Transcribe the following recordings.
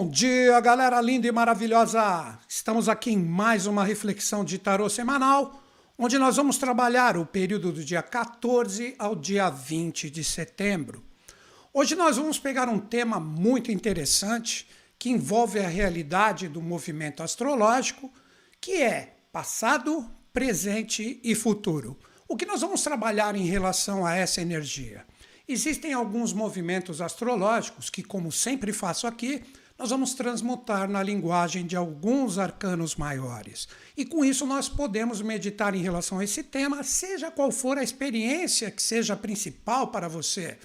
Bom dia, galera linda e maravilhosa! Estamos aqui em mais uma reflexão de tarô semanal, onde nós vamos trabalhar o período do dia 14 ao dia 20 de setembro. Hoje nós vamos pegar um tema muito interessante que envolve a realidade do movimento astrológico, que é passado, presente e futuro. O que nós vamos trabalhar em relação a essa energia? Existem alguns movimentos astrológicos que, como sempre faço aqui, nós vamos transmutar na linguagem de alguns arcanos maiores. E com isso nós podemos meditar em relação a esse tema, seja qual for a experiência que seja principal para você.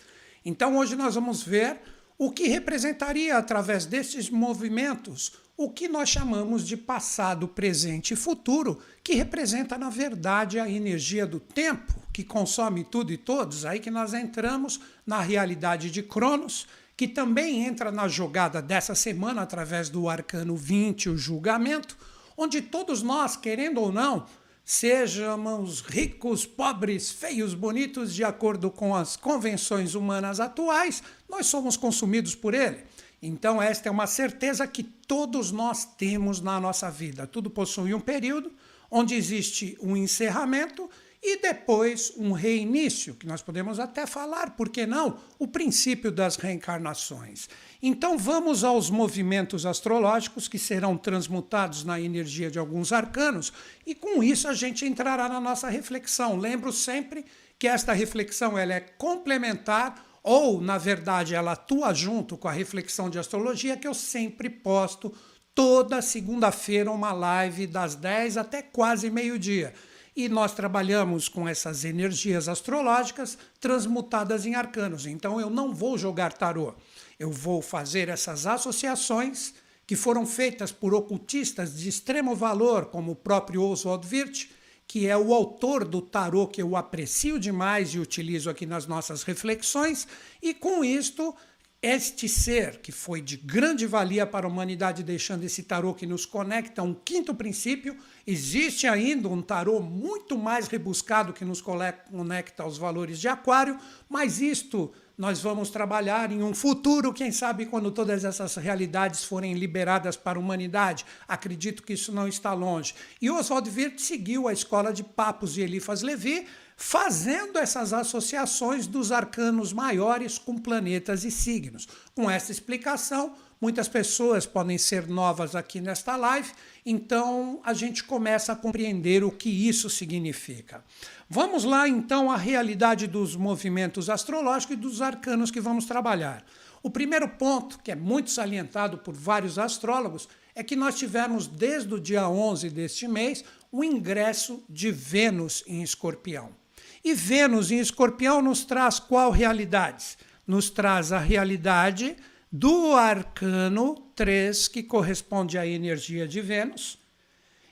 Então hoje nós vamos ver o que representaria através desses movimentos o que nós chamamos de passado, presente e futuro, que representa, na verdade, a energia do tempo, que consome tudo e todos, aí que nós entramos na realidade de Cronos, que também entra na jogada dessa semana através do arcano 20, o julgamento, onde todos nós, querendo ou não, sejamos ricos, pobres, feios, bonitos, de acordo com as convenções humanas atuais, nós somos consumidos por ele. Então, esta é uma certeza que todos nós temos na nossa vida. Tudo possui um período onde existe um encerramento e depois um reinício, que nós podemos até falar, por que não, o princípio das reencarnações. Então vamos aos movimentos astrológicos que serão transmutados na energia de alguns arcanos e com isso a gente entrará na nossa reflexão. Lembro sempre que esta reflexão ela é complementar ou, na verdade, ela atua junto com a reflexão de astrologia que eu sempre posto toda segunda-feira uma live das 10 até quase meio-dia. E nós trabalhamos com essas energias astrológicas transmutadas em arcanos. Então eu não vou jogar tarô. Eu vou fazer essas associações que foram feitas por ocultistas de extremo valor, como o próprio Oswald Wirth, que é o autor do tarô que eu aprecio demais e utilizo aqui nas nossas reflexões, e com isto este ser que foi de grande valia para a humanidade, deixando esse tarô que nos conecta a um quinto princípio, existe ainda um tarô muito mais rebuscado que nos conecta aos valores de Aquário, mas isto nós vamos trabalhar em um futuro, quem sabe quando todas essas realidades forem liberadas para a humanidade. Acredito que isso não está longe. E Oswald Wirth seguiu a escola de Papos de Elifas Levi, fazendo essas associações dos arcanos maiores com planetas e signos. Com essa explicação, muitas pessoas podem ser novas aqui nesta live, então a gente começa a compreender o que isso significa. Vamos lá então à realidade dos movimentos astrológicos e dos arcanos que vamos trabalhar. O primeiro ponto, que é muito salientado por vários astrólogos, é que nós tivemos desde o dia 11 deste mês o ingresso de Vênus em Escorpião. E Vênus em Escorpião nos traz qual realidade? Nos traz a realidade do arcano 3, que corresponde à energia de Vênus,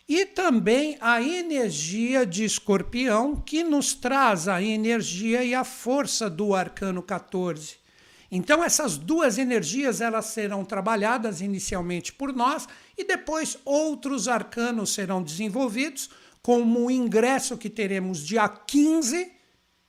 e também a energia de Escorpião, que nos traz a energia e a força do arcano 14. Então essas duas energias elas serão trabalhadas inicialmente por nós e depois outros arcanos serão desenvolvidos, como o ingresso que teremos dia 15,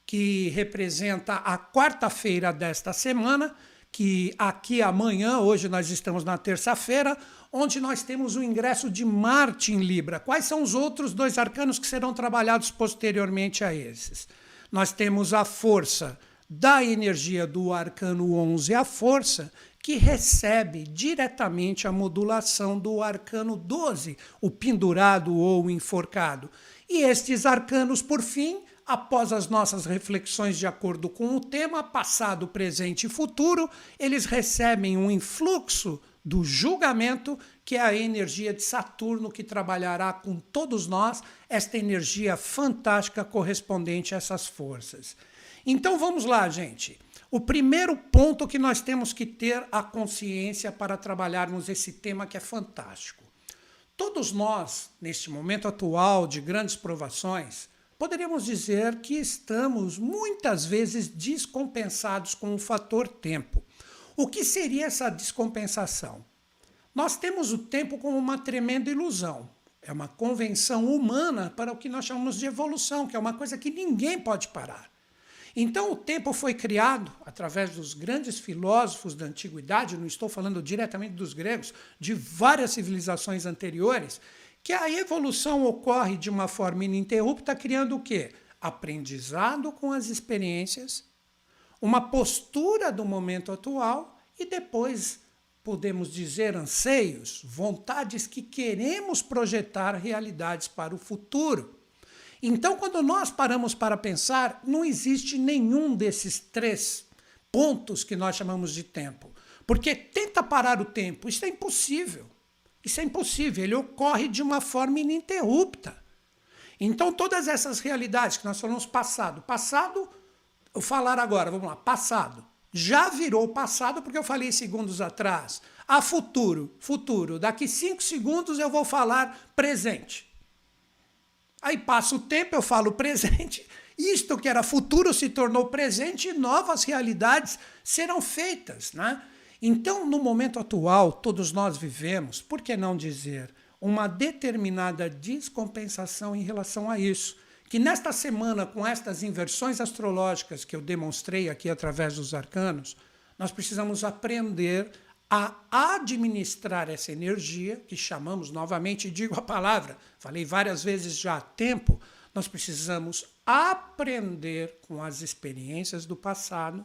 que representa a quarta-feira desta semana, que aqui amanhã, hoje nós estamos na terça-feira, onde nós temos o ingresso de Marte em Libra. Quais são os outros dois arcanos que serão trabalhados posteriormente a esses? Nós temos a força da energia do arcano 11, a força que recebe diretamente a modulação do arcano 12, o pendurado ou enforcado. E estes arcanos, por fim, após as nossas reflexões de acordo com o tema passado, presente e futuro, eles recebem um influxo do julgamento, que é a energia de Saturno que trabalhará com todos nós, esta energia fantástica correspondente a essas forças. Então vamos lá, gente. O primeiro ponto que nós temos que ter a consciência para trabalharmos esse tema que é fantástico. Todos nós, neste momento atual de grandes provações, poderíamos dizer que estamos muitas vezes descompensados com o fator tempo. O que seria essa descompensação? Nós temos o tempo como uma tremenda ilusão. É uma convenção humana para o que nós chamamos de evolução, que é uma coisa que ninguém pode parar. Então, o tempo foi criado através dos grandes filósofos da antiguidade, não estou falando diretamente dos gregos, de várias civilizações anteriores, que a evolução ocorre de uma forma ininterrupta, criando o quê? Aprendizado com as experiências, uma postura do momento atual e depois podemos dizer anseios, vontades que queremos projetar realidades para o futuro. Então, quando nós paramos para pensar, não existe nenhum desses três pontos que nós chamamos de tempo. Porque tenta parar o tempo, isso é impossível. Isso é impossível, ele ocorre de uma forma ininterrupta. Então, todas essas realidades que nós falamos passado, passado, eu falar agora, vamos lá, passado, já virou passado porque eu falei segundos atrás. A futuro, futuro, daqui cinco segundos eu vou falar presente. Aí passa o tempo, eu falo presente. Isto que era futuro se tornou presente e novas realidades serão feitas. Né? Então, no momento atual, todos nós vivemos, por que não dizer, uma determinada descompensação em relação a isso. Que nesta semana, com estas inversões astrológicas que eu demonstrei aqui através dos arcanos, nós precisamos aprender a administrar essa energia, que chamamos novamente, digo a palavra, falei várias vezes já há tempo, nós precisamos aprender com as experiências do passado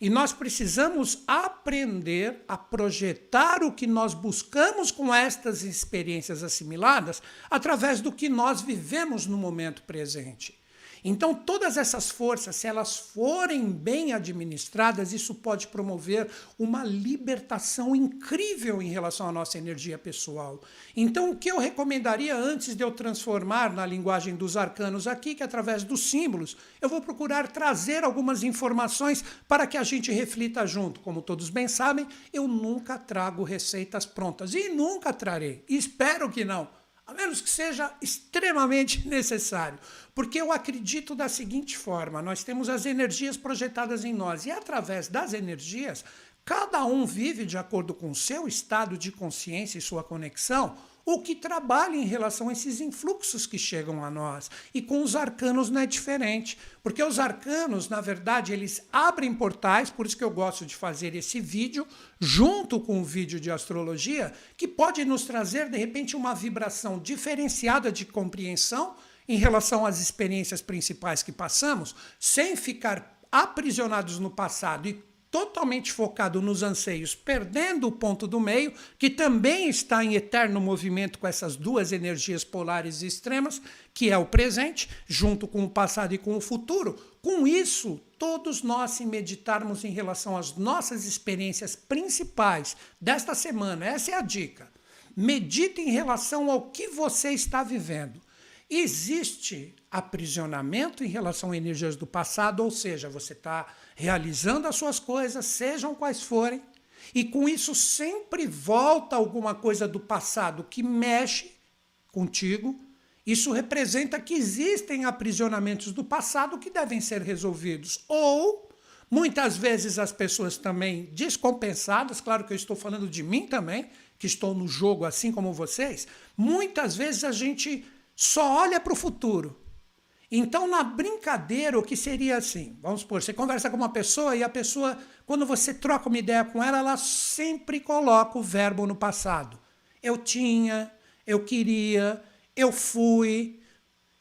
e nós precisamos aprender a projetar o que nós buscamos com estas experiências assimiladas através do que nós vivemos no momento presente. Então, todas essas forças, se elas forem bem administradas, isso pode promover uma libertação incrível em relação à nossa energia pessoal. Então, o que eu recomendaria antes de eu transformar na linguagem dos arcanos aqui, que através dos símbolos, eu vou procurar trazer algumas informações para que a gente reflita junto. Como todos bem sabem, eu nunca trago receitas prontas e nunca trarei. Espero que não a menos que seja extremamente necessário. Porque eu acredito da seguinte forma: nós temos as energias projetadas em nós, e através das energias, cada um vive de acordo com o seu estado de consciência e sua conexão o que trabalha em relação a esses influxos que chegam a nós. E com os arcanos não é diferente, porque os arcanos, na verdade, eles abrem portais, por isso que eu gosto de fazer esse vídeo, junto com o vídeo de astrologia, que pode nos trazer, de repente, uma vibração diferenciada de compreensão em relação às experiências principais que passamos, sem ficar aprisionados no passado e totalmente focado nos anseios, perdendo o ponto do meio, que também está em eterno movimento com essas duas energias polares extremas, que é o presente, junto com o passado e com o futuro. Com isso, todos nós, se meditarmos em relação às nossas experiências principais desta semana, essa é a dica. Medite em relação ao que você está vivendo. Existe aprisionamento em relação a energias do passado, ou seja, você está realizando as suas coisas, sejam quais forem, e com isso sempre volta alguma coisa do passado que mexe contigo. Isso representa que existem aprisionamentos do passado que devem ser resolvidos. Ou, muitas vezes, as pessoas também descompensadas, claro que eu estou falando de mim também, que estou no jogo assim como vocês, muitas vezes a gente só olha para o futuro. Então, na brincadeira, o que seria assim? Vamos supor, você conversa com uma pessoa e a pessoa, quando você troca uma ideia com ela, ela sempre coloca o verbo no passado. Eu tinha, eu queria, eu fui,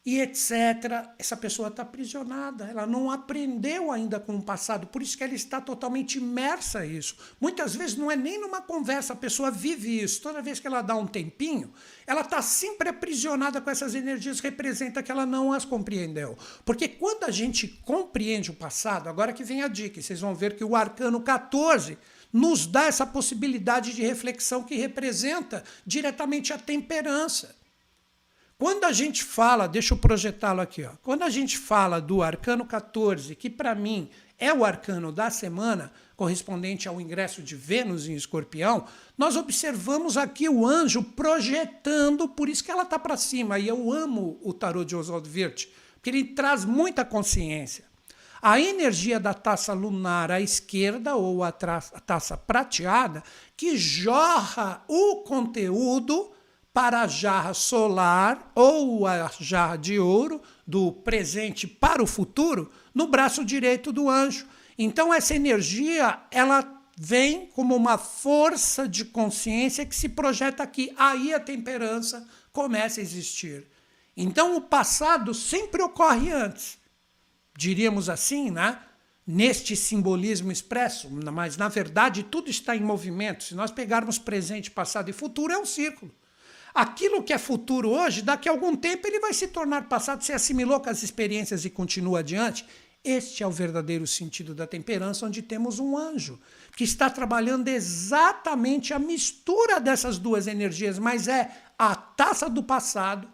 e etc. Essa pessoa está aprisionada, ela não aprendeu ainda com o passado, por isso que ela está totalmente imersa a isso. Muitas vezes não é nem numa conversa, a pessoa vive isso. Toda vez que ela dá um tempinho, ela está sempre aprisionada com essas energias, representa que ela não as compreendeu. Porque quando a gente compreende o passado, agora que vem a dica, vocês vão ver que o arcano 14 nos dá essa possibilidade de reflexão que representa diretamente a temperança. Quando a gente fala, deixa eu projetá-lo aqui, ó. Quando a gente fala do arcano 14, que para mim é o arcano da semana, correspondente ao ingresso de Vênus em Escorpião, nós observamos aqui o anjo projetando, por isso que ela está para cima. E eu amo o tarô de Oswald Wirth, porque ele traz muita consciência. A energia da taça lunar à esquerda, ou a, a taça prateada, que jorra o conteúdo para a jarra solar ou a jarra de ouro, do presente para o futuro, no braço direito do anjo. Então essa energia, ela vem como uma força de consciência que se projeta aqui. Aí a temperança começa a existir. Então o passado sempre ocorre antes. Diríamos assim, né? Neste simbolismo expresso, mas na verdade tudo está em movimento. Se nós pegarmos presente, passado e futuro, é um círculo. Aquilo que é futuro hoje, daqui a algum tempo ele vai se tornar passado, se assimilou com as experiências e continua adiante. Este é o verdadeiro sentido da temperança, onde temos um anjo que está trabalhando exatamente a mistura dessas duas energias, mas é a taça do passado,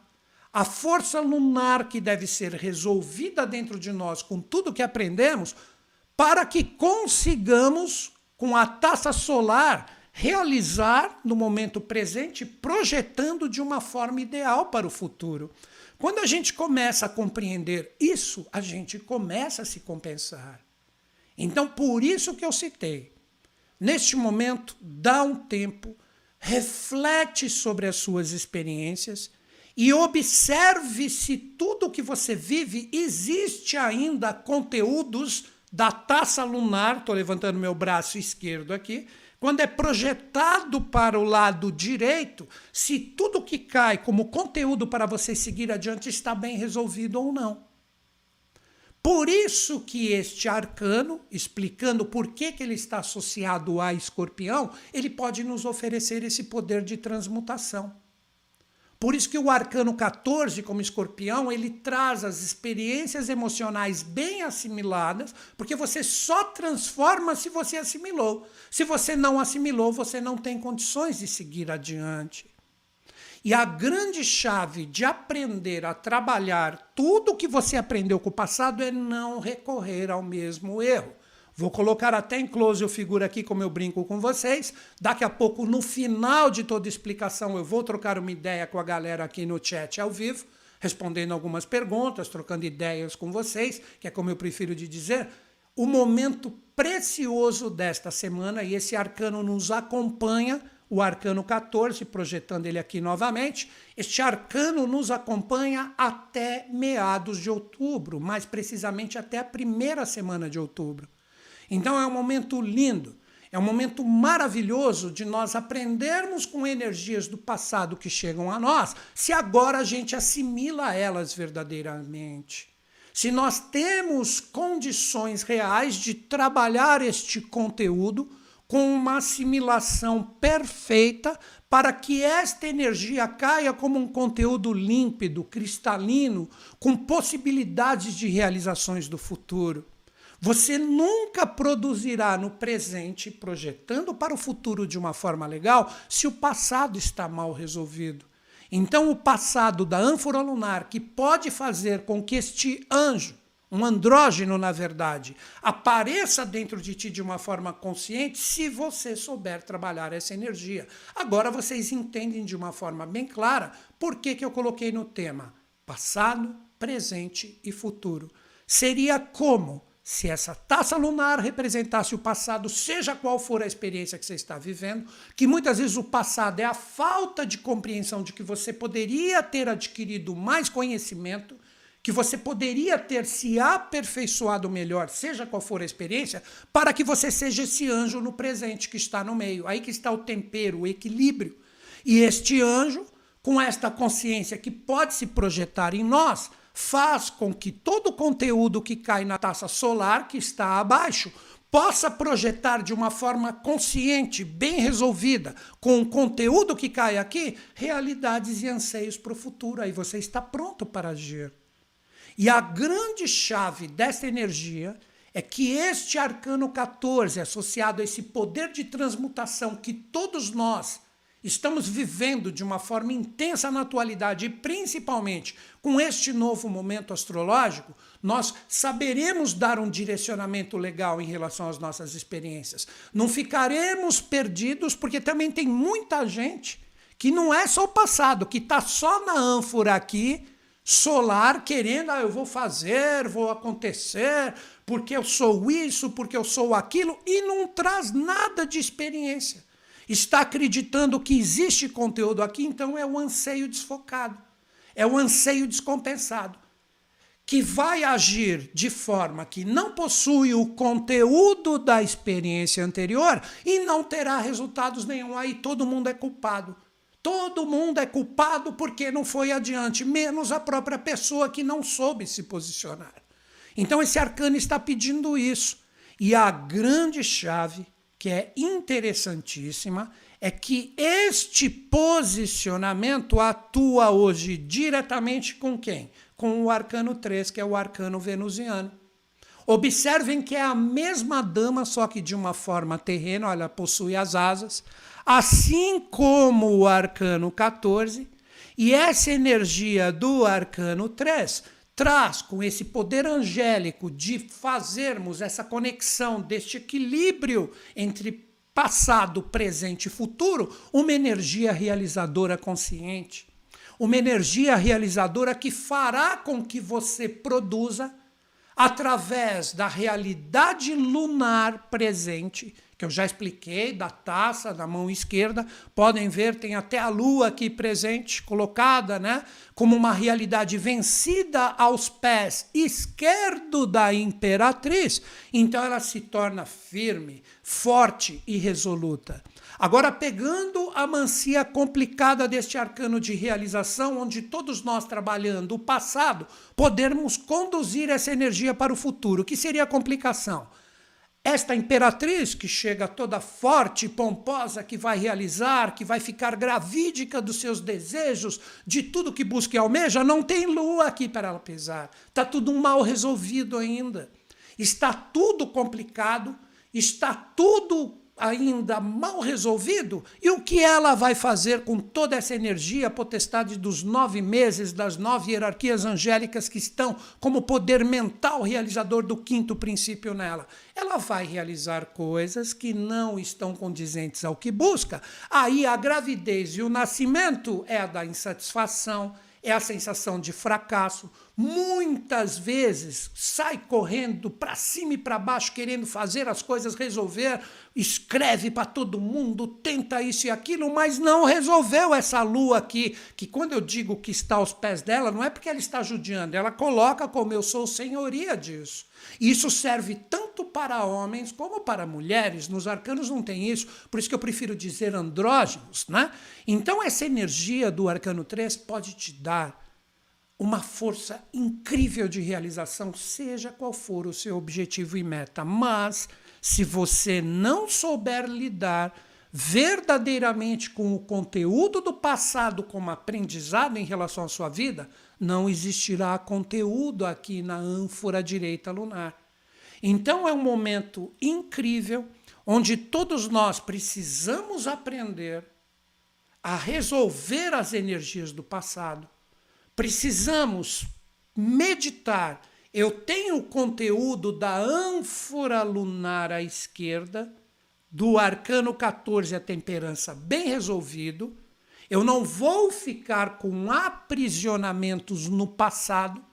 a força lunar que deve ser resolvida dentro de nós com tudo que aprendemos, para que consigamos, com a taça solar, realizar no momento presente, projetando de uma forma ideal para o futuro. Quando a gente começa a compreender isso, a gente começa a se compensar. Então, por isso que eu citei. Neste momento, dá um tempo, reflete sobre as suas experiências e observe se tudo que você vive existe ainda conteúdos da taça lunar, estou levantando meu braço esquerdo aqui, quando é projetado para o lado direito, se tudo que cai como conteúdo para você seguir adiante está bem resolvido ou não. Por isso que este arcano, explicando por que, que ele está associado a escorpião, ele pode nos oferecer esse poder de transmutação. Por isso que o arcano 14, como escorpião, ele traz as experiências emocionais bem assimiladas, porque você só transforma se você assimilou. Se você não assimilou, você não tem condições de seguir adiante. E a grande chave de aprender a trabalhar tudo que você aprendeu com o passado é não recorrer ao mesmo erro. Vou colocar até em close o figura aqui, como eu brinco com vocês. Daqui a pouco, no final de toda explicação, eu vou trocar uma ideia com a galera aqui no chat ao vivo, respondendo algumas perguntas, trocando ideias com vocês, que é como eu prefiro de dizer. O momento precioso desta semana, e esse arcano nos acompanha, o arcano 14, projetando ele aqui novamente. Este arcano nos acompanha até meados de outubro, mais precisamente até a primeira semana de outubro. Então é um momento lindo, é um momento maravilhoso de nós aprendermos com energias do passado que chegam a nós, se agora a gente assimila elas verdadeiramente. Se nós temos condições reais de trabalhar este conteúdo com uma assimilação perfeita para que esta energia caia como um conteúdo límpido, cristalino, com possibilidades de realizações do futuro. Você nunca produzirá no presente, projetando para o futuro de uma forma legal, se o passado está mal resolvido. Então, o passado da ânfora lunar, que pode fazer com que este anjo, um andrógeno na verdade, apareça dentro de ti de uma forma consciente, se você souber trabalhar essa energia. Agora vocês entendem de uma forma bem clara por que, que eu coloquei no tema passado, presente e futuro. Seria como se essa taça lunar representasse o passado, seja qual for a experiência que você está vivendo, que muitas vezes o passado é a falta de compreensão de que você poderia ter adquirido mais conhecimento, que você poderia ter se aperfeiçoado melhor, seja qual for a experiência, para que você seja esse anjo no presente que está no meio. Aí que está o tempero, o equilíbrio. E este anjo, com esta consciência que pode se projetar em nós, faz com que todo o conteúdo que cai na taça solar, que está abaixo, possa projetar de uma forma consciente, bem resolvida, com o conteúdo que cai aqui, realidades e anseios para o futuro. Aí você está pronto para agir. E a grande chave dessa energia é que este arcano 14, associado a esse poder de transmutação que todos nós estamos vivendo de uma forma intensa na atualidade e principalmente com este novo momento astrológico, nós saberemos dar um direcionamento legal em relação às nossas experiências. Não ficaremos perdidos, porque também tem muita gente que não é só o passado, que está só na ânfora aqui, solar, querendo, ah, eu vou fazer, vou acontecer, porque eu sou isso, porque eu sou aquilo, e não traz nada de experiência está acreditando que existe conteúdo aqui, então é o anseio desfocado, é o anseio descompensado. que vai agir de forma que não possui o conteúdo da experiência anterior e não terá resultados nenhum. Aí todo mundo é culpado. Todo mundo é culpado porque não foi adiante, menos a própria pessoa que não soube se posicionar. Então esse arcano está pedindo isso. E a grande chave, que é interessantíssima, é que este posicionamento atua hoje diretamente com quem? Com o arcano 3, que é o arcano venusiano. Observem que é a mesma dama, só que de uma forma terrena, ela possui as asas, assim como o arcano 14, e essa energia do arcano 3 traz com esse poder angélico de fazermos essa conexão deste equilíbrio entre passado, presente e futuro, uma energia realizadora consciente. Uma energia realizadora que fará com que você produza, através da realidade lunar presente, que eu já expliquei, da taça da mão esquerda. Podem ver, tem até a lua aqui presente, colocada, né? Como uma realidade vencida aos pés esquerdo da imperatriz. Então ela se torna firme, forte e resoluta. Agora, pegando a mancia complicada deste arcano de realização, onde todos nós trabalhando o passado, podermos conduzir essa energia para o futuro, que seria a complicação? Esta imperatriz que chega toda forte e pomposa, que vai realizar, que vai ficar gravídica dos seus desejos, de tudo que busca e almeja, não tem lua aqui para ela pesar. Está tudo mal resolvido ainda. Está tudo complicado, está tudo ainda mal resolvido, e o que ela vai fazer com toda essa energia, potestade dos nove meses, das nove hierarquias angélicas que estão como poder mental realizador do quinto princípio nela? Ela vai realizar coisas que não estão condizentes ao que busca. Aí a gravidez e o nascimento é a da insatisfação, é a sensação de fracasso. Muitas vezes sai correndo para cima e para baixo, querendo fazer as coisas resolver, escreve para todo mundo, tenta isso e aquilo, mas não resolveu essa lua aqui. Que quando eu digo que está aos pés dela, não é porque ela está judiando, ela coloca como eu sou senhoria disso. Isso serve tanto para homens como para mulheres. Nos arcanos não tem isso, por isso que eu prefiro dizer andrógenos. Né? Então, essa energia do arcano 3 pode te dar uma força incrível de realização, seja qual for o seu objetivo e meta. Mas, se você não souber lidar verdadeiramente com o conteúdo do passado como aprendizado em relação à sua vida, não existirá conteúdo aqui na ânfora direita lunar. Então é um momento incrível onde todos nós precisamos aprender a resolver as energias do passado. Precisamos meditar. Eu tenho o conteúdo da ânfora lunar à esquerda do arcano 14, a temperança, bem resolvido. Eu não vou ficar com aprisionamentos no passado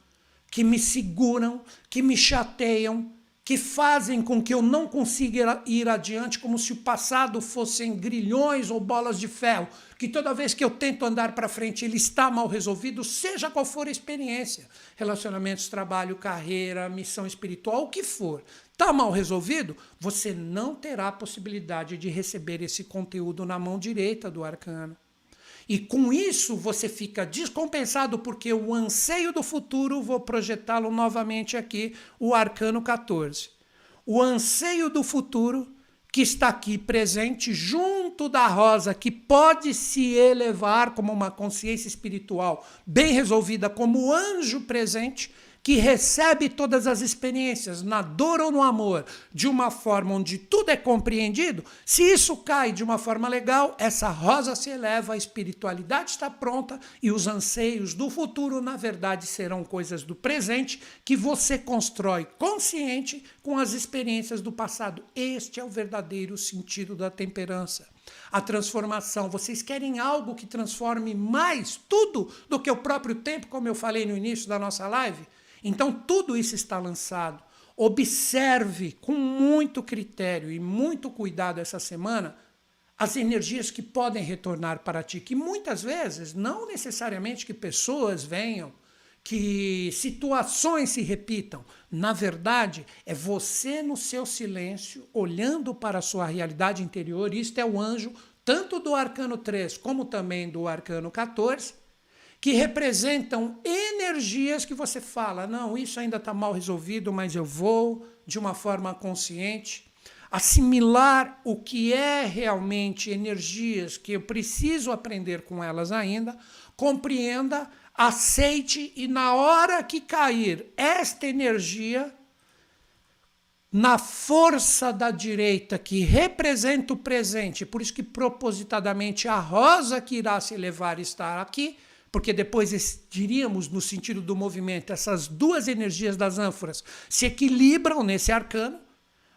que me seguram, que me chateiam, que fazem com que eu não consiga ir adiante como se o passado fossem grilhões ou bolas de ferro, que toda vez que eu tento andar para frente ele está mal resolvido, seja qual for a experiência, relacionamentos, trabalho, carreira, missão espiritual, o que for, está mal resolvido, você não terá a possibilidade de receber esse conteúdo na mão direita do arcano. E com isso você fica descompensado, porque o anseio do futuro, vou projetá-lo novamente aqui, o arcano 14. O anseio do futuro que está aqui presente junto da rosa, que pode se elevar como uma consciência espiritual bem resolvida, como anjo presente, que recebe todas as experiências, na dor ou no amor, de uma forma onde tudo é compreendido, se isso cai de uma forma legal, essa rosa se eleva, a espiritualidade está pronta e os anseios do futuro, na verdade, serão coisas do presente que você constrói consciente com as experiências do passado. Este é o verdadeiro sentido da temperança a transformação. Vocês querem algo que transforme mais tudo do que o próprio tempo, como eu falei no início da nossa live? Então, tudo isso está lançado. Observe com muito critério e muito cuidado essa semana as energias que podem retornar para ti, que muitas vezes, não necessariamente que pessoas venham, que situações se repitam. Na verdade, é você no seu silêncio, olhando para a sua realidade interior. Isto é o anjo, tanto do arcano 3 como também do arcano 14, que representam energias que você fala: não, isso ainda está mal resolvido, mas eu vou de uma forma consciente. Assimilar o que é realmente energias que eu preciso aprender com elas ainda, compreenda, aceite e na hora que cair esta energia na força da direita que representa o presente, por isso que propositadamente a rosa que irá se elevar está aqui, porque depois diríamos no sentido do movimento, essas duas energias das ânforas se equilibram nesse arcano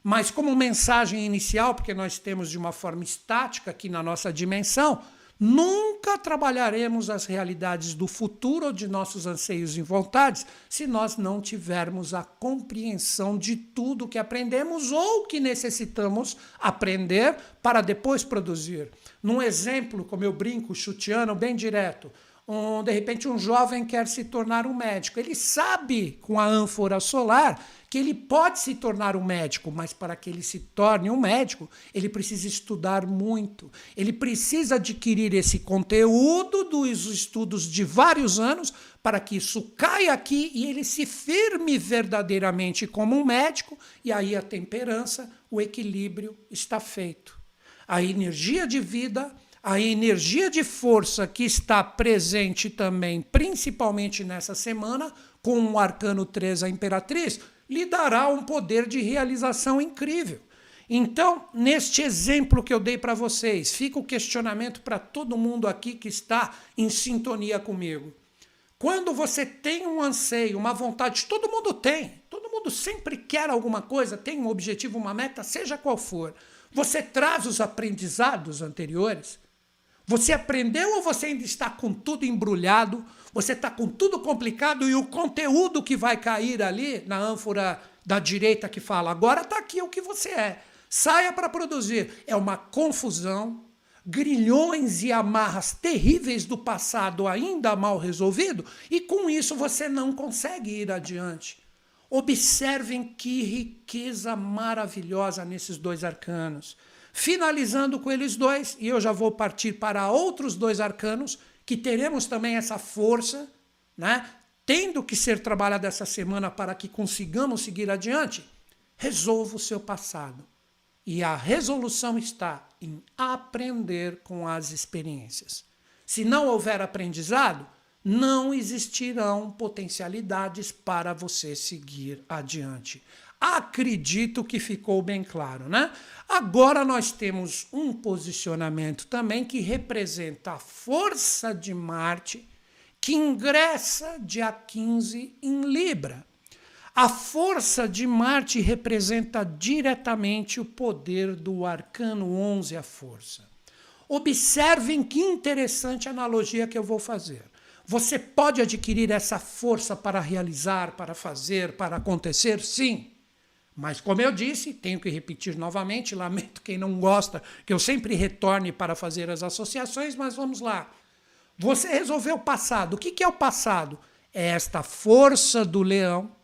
mas como mensagem inicial, porque nós temos de uma forma estática aqui na nossa dimensão, nunca trabalharemos as realidades do futuro ou de nossos anseios e vontades se nós não tivermos a compreensão de tudo que aprendemos ou que necessitamos aprender para depois produzir. Num exemplo, como eu brinco, chutiano, bem direto, um, de repente um jovem quer se tornar um médico. Ele sabe com a ânfora solar que ele pode se tornar um médico, mas para que ele se torne um médico, ele precisa estudar muito. Ele precisa adquirir esse conteúdo dos estudos de vários anos para que isso caia aqui e ele se firme verdadeiramente como um médico, e aí a temperança, o equilíbrio está feito. A energia de vida a energia de força que está presente também, principalmente nessa semana, com o arcano 3, a Imperatriz, lhe dará um poder de realização incrível. Então, neste exemplo que eu dei para vocês, fica o questionamento para todo mundo aqui que está em sintonia comigo. Quando você tem um anseio, uma vontade, todo mundo tem, todo mundo sempre quer alguma coisa, tem um objetivo, uma meta, seja qual for. Você traz os aprendizados anteriores, você aprendeu ou você ainda está com tudo embrulhado? Você está com tudo complicado e o conteúdo que vai cair ali na ânfora da direita que fala agora está aqui o que você é. Saia para produzir. É uma confusão, grilhões e amarras terríveis do passado ainda mal resolvido e com isso você não consegue ir adiante. Observem que riqueza maravilhosa nesses dois arcanos. Finalizando com eles dois, e eu já vou partir para outros dois arcanos, que teremos também essa força, né? tendo que ser trabalhada essa semana para que consigamos seguir adiante. Resolva o seu passado. E a resolução está em aprender com as experiências. Se não houver aprendizado, não existirão potencialidades para você seguir adiante. Acredito que ficou bem claro, né? Agora nós temos um posicionamento também que representa a força de Marte que ingressa dia 15 em Libra. A força de Marte representa diretamente o poder do arcano 11, a força. Observem que interessante analogia que eu vou fazer. Você pode adquirir essa força para realizar, para fazer, para acontecer? Sim. Mas, como eu disse, tenho que repetir novamente, lamento quem não gosta que eu sempre retorne para fazer as associações, mas vamos lá. Você resolveu o passado. O que é o passado? É esta força do leão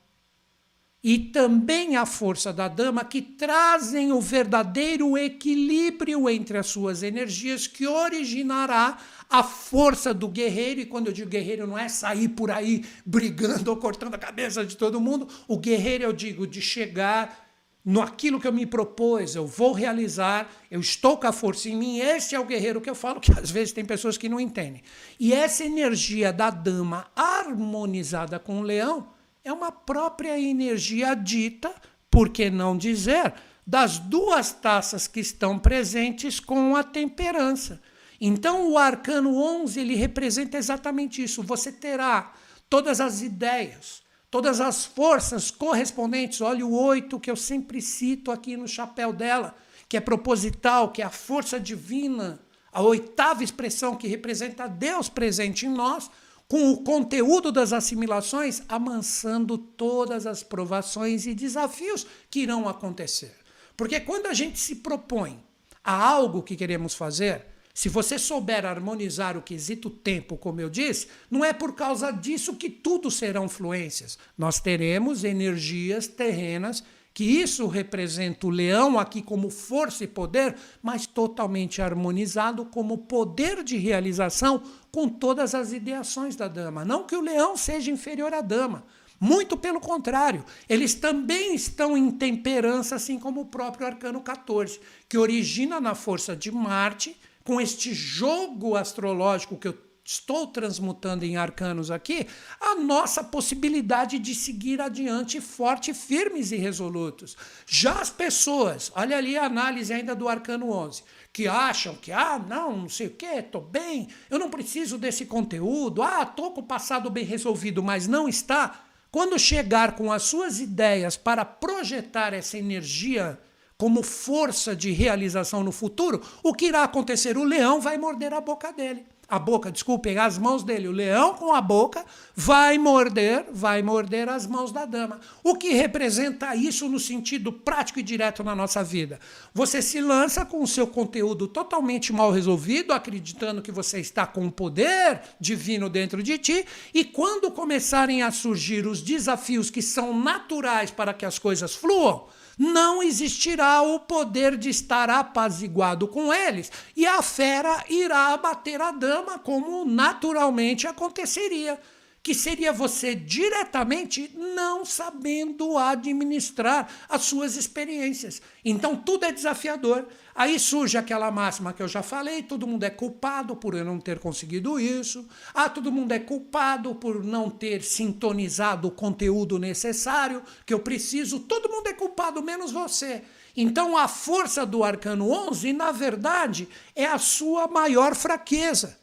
e também a força da dama que trazem o verdadeiro equilíbrio entre as suas energias que originará a força do guerreiro. E quando eu digo guerreiro, não é sair por aí brigando ou cortando a cabeça de todo mundo. O guerreiro, eu digo, de chegar no aquilo que eu me propus, eu vou realizar, eu estou com a força em mim. Esse é o guerreiro que eu falo, que às vezes tem pessoas que não entendem. E essa energia da dama harmonizada com o leão é uma própria energia dita, por que não dizer, das duas taças que estão presentes com a temperança. Então, o arcano 11 ele representa exatamente isso. Você terá todas as ideias, todas as forças correspondentes. Olha o 8 que eu sempre cito aqui no chapéu dela, que é proposital, que é a força divina, a oitava expressão que representa Deus presente em nós com o conteúdo das assimilações, amansando todas as provações e desafios que irão acontecer. Porque quando a gente se propõe a algo que queremos fazer, Se você souber harmonizar o quesito tempo, como eu disse, não é por causa disso que tudo serão fluências. Nós teremos energias terrenas, que isso representa o leão aqui como força e poder, mas totalmente harmonizado como poder de realização com todas as ideações da dama. Não que o leão seja inferior à dama. Muito pelo contrário, eles também estão em temperança, assim como o próprio arcano 14, que origina na força de Marte, com este jogo astrológico que eu estou transmutando em arcanos aqui, a nossa possibilidade de seguir adiante forte, firmes e resolutos. Já as pessoas, olha ali a análise ainda do arcano 11, que acham que, ah, não, não sei o quê, estou bem, eu não preciso desse conteúdo, ah, estou com o passado bem resolvido, mas não está. Quando chegar com as suas ideias para projetar essa energia como força de realização no futuro, o que irá acontecer? O leão vai morder a boca dele. A boca, desculpem, as mãos dele. O leão com a boca vai morder, vai morder as mãos da dama. O que representa isso no sentido prático e direto na nossa vida? Você se lança com o seu conteúdo totalmente mal resolvido, acreditando que você está com o poder divino dentro de ti, e quando começarem a surgir os desafios que são naturais para que as coisas fluam, não existirá o poder de estar apaziguado com eles, e a fera irá abater a dama, como naturalmente aconteceria que seria você diretamente não sabendo administrar as suas experiências. Então tudo é desafiador. Aí surge aquela máxima que eu já falei: todo mundo é culpado por eu não ter conseguido isso. Ah, todo mundo é culpado por não ter sintonizado o conteúdo necessário que eu preciso. Todo mundo é culpado, menos você. Então a força do arcano 11, na verdade, é a sua maior fraqueza.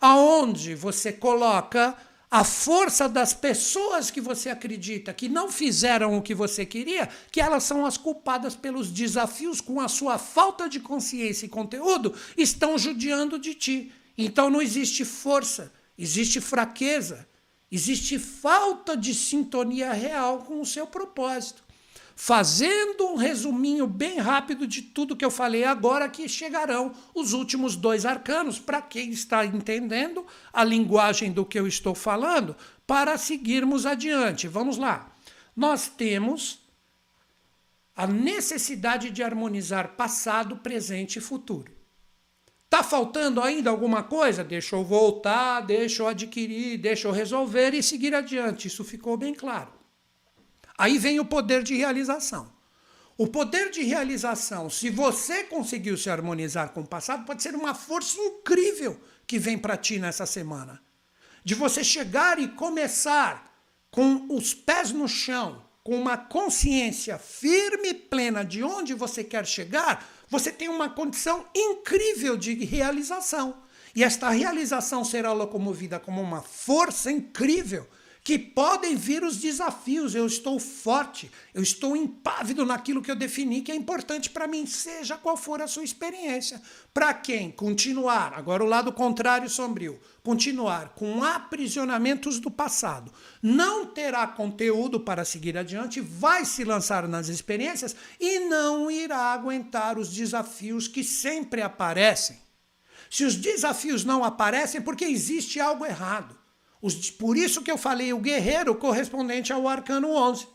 Aonde você coloca a força das pessoas que você acredita que não fizeram o que você queria, que elas são as culpadas pelos desafios com a sua falta de consciência e conteúdo, estão judiando de ti. Então não existe força, existe fraqueza, existe falta de sintonia real com o seu propósito fazendo um resuminho bem rápido de tudo que eu falei agora, que chegarão os últimos dois arcanos, para quem está entendendo a linguagem do que eu estou falando, para seguirmos adiante. Vamos lá. Nós temos a necessidade de harmonizar passado, presente e futuro. Está faltando ainda alguma coisa? Deixa eu voltar, deixa eu adquirir, deixa eu resolver e seguir adiante. Isso ficou bem claro. Aí vem o poder de realização. O poder de realização, se você conseguiu se harmonizar com o passado, pode ser uma força incrível que vem para ti nessa semana. De você chegar e começar com os pés no chão, com uma consciência firme e plena de onde você quer chegar, você tem uma condição incrível de realização. E esta realização será locomovida como uma força incrível que podem vir os desafios. Eu estou forte, eu estou impávido naquilo que eu defini que é importante para mim, seja qual for a sua experiência. Para quem continuar, agora o lado contrário sombrio, continuar com aprisionamentos do passado, não terá conteúdo para seguir adiante, vai se lançar nas experiências e não irá aguentar os desafios que sempre aparecem. Se os desafios não aparecem, é porque existe algo errado. Os, por isso que eu falei o guerreiro correspondente ao arcano 11,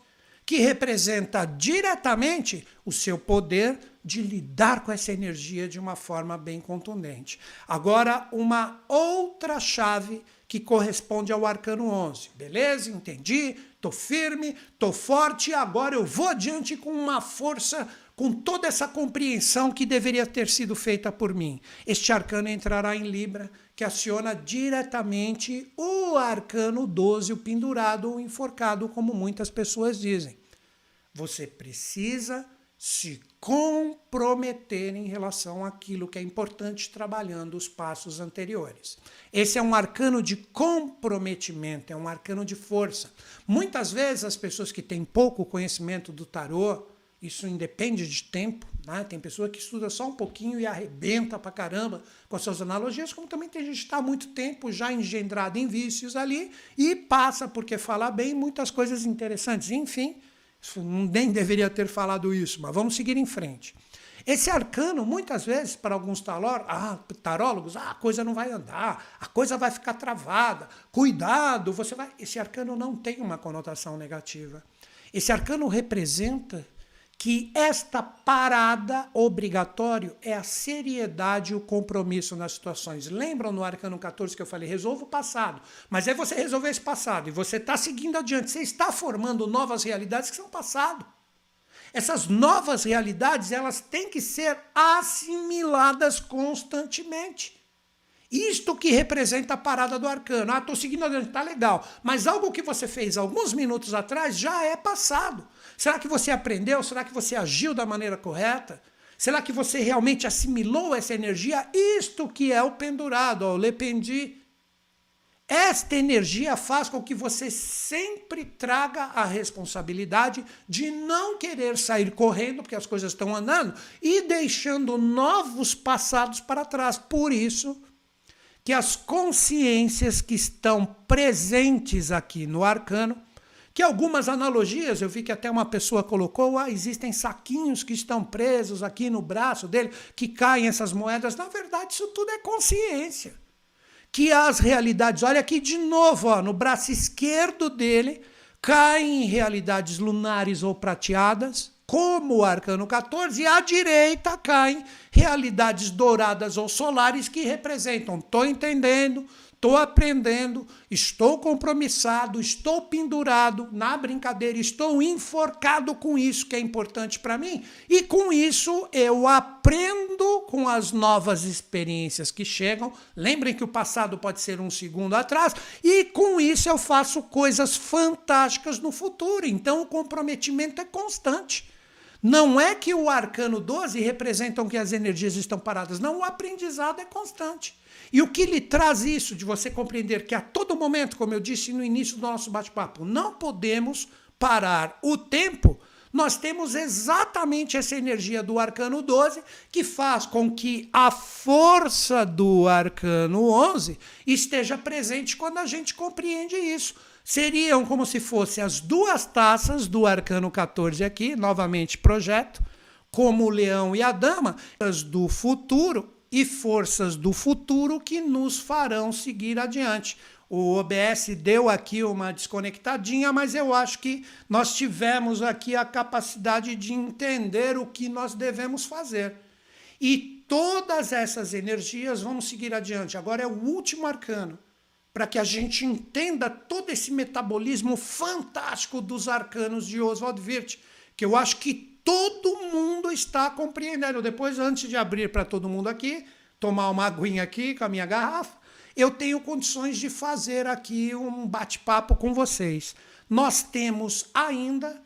que representa diretamente o seu poder de lidar com essa energia de uma forma bem contundente. Agora, uma outra chave que corresponde ao arcano 11. Beleza? Entendi. Tô firme, tô forte, agora eu vou adiante com uma força com toda essa compreensão que deveria ter sido feita por mim. Este arcano entrará em Libra, que aciona diretamente o arcano 12, o pendurado ou enforcado, como muitas pessoas dizem. Você precisa se comprometer em relação àquilo que é importante trabalhando os passos anteriores. Esse é um arcano de comprometimento, é um arcano de força. Muitas vezes as pessoas que têm pouco conhecimento do tarô, isso independe de tempo. Né? Tem pessoa que estuda só um pouquinho e arrebenta pra caramba com as suas analogias, como também tem gente que está há muito tempo já engendrado em vícios ali e passa, porque fala bem, muitas coisas interessantes. Enfim, nem deveria ter falado isso, mas vamos seguir em frente. Esse arcano, muitas vezes, para alguns ah, tarólogos, ah, a coisa não vai andar, a coisa vai ficar travada, cuidado, você vai. Esse arcano não tem uma conotação negativa. Esse arcano representa que esta parada obrigatório é a seriedade e o compromisso nas situações. Lembram no arcano 14 que eu falei, resolva o passado. Mas é você resolver esse passado e você está seguindo adiante, você está formando novas realidades que são passado. Essas novas realidades, elas têm que ser assimiladas constantemente. Isto que representa a parada do arcano. Ah, estou seguindo adiante, tá legal. Mas algo que você fez alguns minutos atrás já é passado. Será que você aprendeu? Será que você agiu da maneira correta? Será que você realmente assimilou essa energia? Isto que é o pendurado, o lependi. Esta energia faz com que você sempre traga a responsabilidade de não querer sair correndo, porque as coisas estão andando, e deixando novos passados para trás. Por isso que as consciências que estão presentes aqui no arcano, que algumas analogias, eu vi que até uma pessoa colocou, ah, existem saquinhos que estão presos aqui no braço dele, que caem essas moedas. Na verdade, isso tudo é consciência que as realidades, olha aqui de novo, ó, no braço esquerdo dele, caem realidades lunares ou prateadas, como o arcano 14, e à direita caem realidades douradas ou solares que representam, estou entendendo, estou aprendendo, estou compromissado, estou pendurado na brincadeira, estou enforcado com isso que é importante para mim, e com isso eu aprendo com as novas experiências que chegam. Lembrem que o passado pode ser um segundo atrás, e com isso eu faço coisas fantásticas no futuro. Então o comprometimento é constante. Não é que o arcano 12 representam que as energias estão paradas, não, o aprendizado é constante. E o que lhe traz isso de você compreender que a todo momento, como eu disse no início do nosso bate-papo, não podemos parar o tempo, nós temos exatamente essa energia do arcano 12 que faz com que a força do arcano 11 esteja presente quando a gente compreende isso. Seriam como se fossem as duas taças do arcano 14 aqui, novamente projeto, como o leão e a dama, as do futuro e forças do futuro que nos farão seguir adiante. O OBS deu aqui uma desconectadinha, mas eu acho que nós tivemos aqui a capacidade de entender o que nós devemos fazer. E todas essas energias vão seguir adiante. Agora é o último arcano, para que a gente entenda todo esse metabolismo fantástico dos arcanos de Oswald Wirth, que eu acho que todo mundo está compreendendo. Depois, antes de abrir para todo mundo aqui, tomar uma aguinha aqui com a minha garrafa, eu tenho condições de fazer aqui um bate-papo com vocês. Nós temos ainda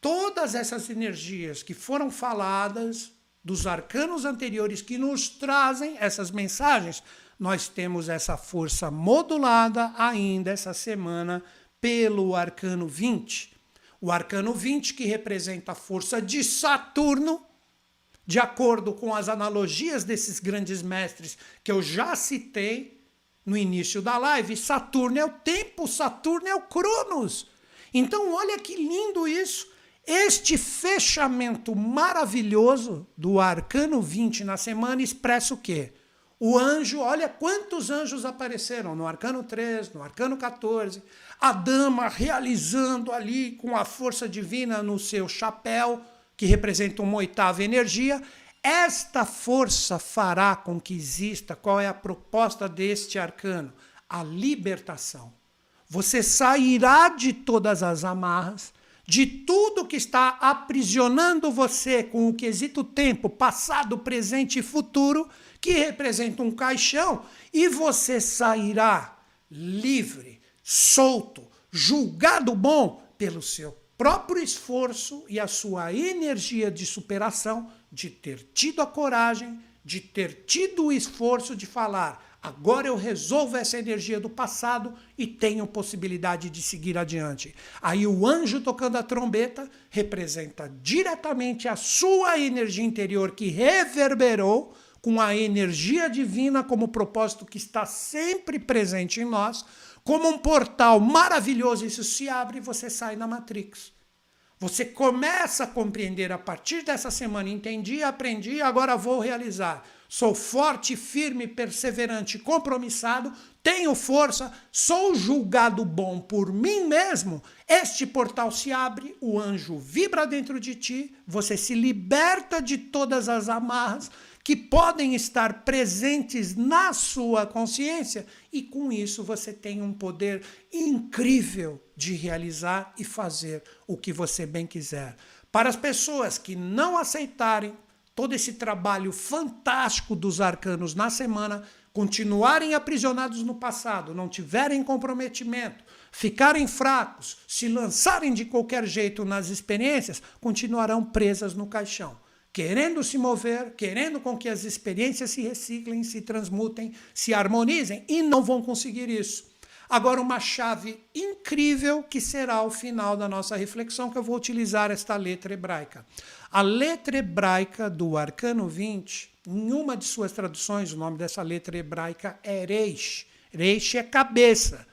todas essas energias que foram faladas dos arcanos anteriores que nos trazem essas mensagens. Nós temos essa força modulada ainda essa semana pelo arcano 20 o arcano 20, que representa a força de Saturno, de acordo com as analogias desses grandes mestres que eu já citei no início da live, Saturno é o tempo, Saturno é o Cronos. Então, olha que lindo isso. Este fechamento maravilhoso do arcano 20 na semana expressa o quê? O anjo, olha quantos anjos apareceram no arcano 3, no arcano 14. A dama realizando ali com a força divina no seu chapéu, que representa uma oitava energia. Esta força fará com que exista qual é a proposta deste arcano? A libertação. Você sairá de todas as amarras, de tudo que está aprisionando você com o quesito tempo, passado, presente e futuro que representa um caixão, e você sairá livre, solto, julgado bom pelo seu próprio esforço e a sua energia de superação, de ter tido a coragem, de ter tido o esforço de falar: agora eu resolvo essa energia do passado e tenho possibilidade de seguir adiante. Aí o anjo tocando a trombeta representa diretamente a sua energia interior que reverberou com a energia divina como propósito que está sempre presente em nós, como um portal maravilhoso, isso se abre e você sai na Matrix. Você começa a compreender a partir dessa semana. Entendi, aprendi, agora vou realizar. Sou forte, firme, perseverante, compromissado, tenho força, sou julgado bom por mim mesmo. Este portal se abre, o anjo vibra dentro de ti, você se liberta de todas as amarras que podem estar presentes na sua consciência e com isso você tem um poder incrível de realizar e fazer o que você bem quiser. Para as pessoas que não aceitarem todo esse trabalho fantástico dos arcanos na semana, continuarem aprisionados no passado, não tiverem comprometimento, ficarem fracos, se lançarem de qualquer jeito nas experiências, continuarão presas no caixão. Querendo se mover, querendo com que as experiências se reciclem, se transmutem, se harmonizem, e não vão conseguir isso. Agora, uma chave incrível que será o final da nossa reflexão, que eu vou utilizar esta letra hebraica. A letra hebraica do Arcano 20, em uma de suas traduções, o nome dessa letra hebraica é Reish. Reish é cabeça.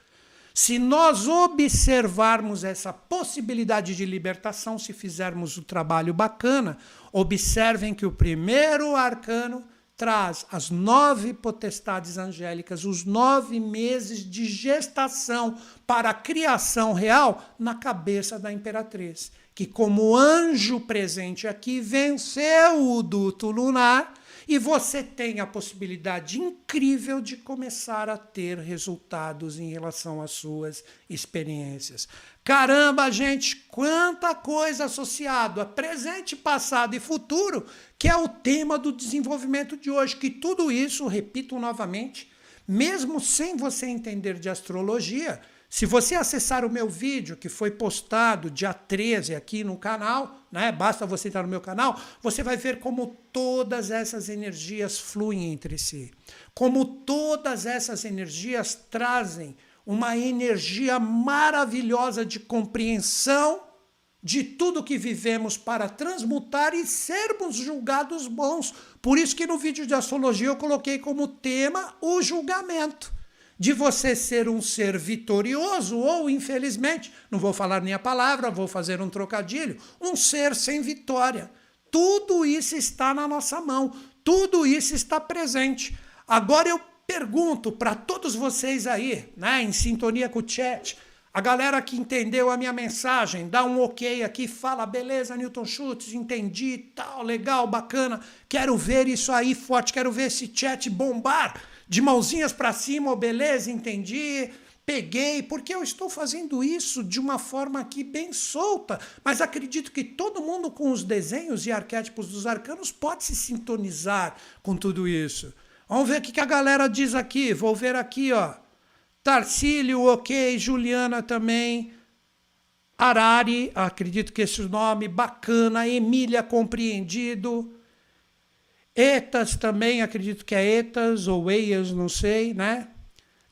Se nós observarmos essa possibilidade de libertação, se fizermos o trabalho bacana, observem que o primeiro arcano traz as nove potestades angélicas, os nove meses de gestação para a criação real na cabeça da imperatriz, que, como anjo presente aqui, venceu o duto lunar e você tem a possibilidade incrível de começar a ter resultados em relação às suas experiências. Caramba, gente, quanta coisa associada a presente, passado e futuro, que é o tema do desenvolvimento de hoje. Que tudo isso, repito novamente, mesmo sem você entender de astrologia, se você acessar o meu vídeo, que foi postado dia 13 aqui no canal, né? basta você entrar no meu canal, você vai ver como todas essas energias fluem entre si. Como todas essas energias trazem uma energia maravilhosa de compreensão de tudo que vivemos para transmutar e sermos julgados bons. Por isso que no vídeo de astrologia eu coloquei como tema o julgamento de você ser um ser vitorioso ou, infelizmente, não vou falar nem a palavra, vou fazer um trocadilho, um ser sem vitória. Tudo isso está na nossa mão, tudo isso está presente. Agora eu pergunto para todos vocês aí, né, em sintonia com o chat, a galera que entendeu a minha mensagem, dá um ok aqui, fala, beleza, Newton Schultz, entendi, tal, legal, bacana, quero ver isso aí forte, quero ver esse chat bombar de mãozinhas para cima, oh, beleza, entendi, peguei, porque eu estou fazendo isso de uma forma aqui bem solta, mas acredito que todo mundo com os desenhos e arquétipos dos arcanos pode se sintonizar com tudo isso. Vamos ver o que a galera diz aqui. Vou ver aqui, ó. Tarcílio, ok. Juliana também. Arari, acredito que esse nome bacana. Emília, compreendido. Etas também, acredito que é Etas ou Eias, não sei, né?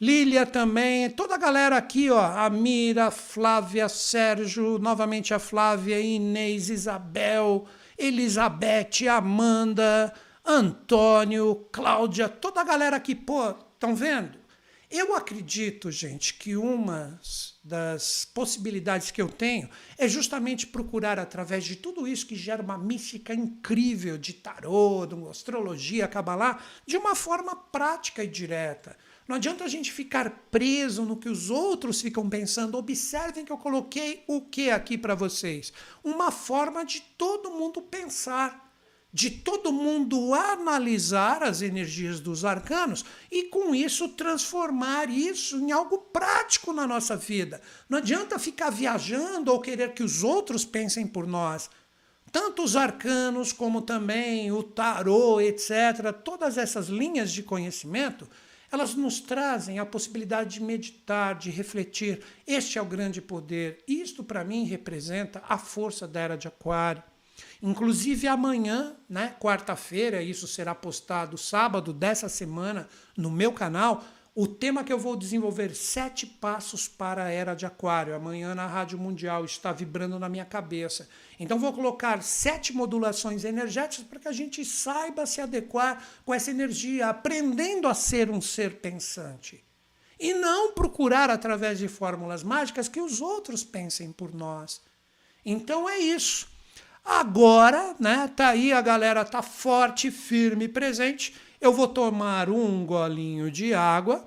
Lília também, toda a galera aqui, ó, Amira, Flávia, Sérgio, novamente a Flávia, Inês, Isabel, Elizabeth, Amanda, Antônio, Cláudia, toda a galera aqui, pô, estão vendo? Eu acredito, gente, que uma das possibilidades que eu tenho é justamente procurar, através de tudo isso que gera uma mística incrível de tarô, de astrologia, cabalá, de uma forma prática e direta. Não adianta a gente ficar preso no que os outros ficam pensando. Observem que eu coloquei o que aqui para vocês? Uma forma de todo mundo pensar de todo mundo analisar as energias dos arcanos e, com isso, transformar isso em algo prático na nossa vida. Não adianta ficar viajando ou querer que os outros pensem por nós. Tanto os arcanos como também o tarô, etc., todas essas linhas de conhecimento, elas nos trazem a possibilidade de meditar, de refletir. Este é o grande poder. Isto, para mim, representa a força da era de Aquário. Inclusive amanhã, né, quarta-feira, isso será postado sábado dessa semana no meu canal, o tema que eu vou desenvolver, sete passos para a era de aquário. Amanhã na Rádio Mundial está vibrando na minha cabeça. Então vou colocar sete modulações energéticas para que a gente saiba se adequar com essa energia, aprendendo a ser um ser pensante. E não procurar através de fórmulas mágicas que os outros pensem por nós. Então é isso. Agora, né, tá aí a galera tá forte, firme, presente. Eu vou tomar um golinho de água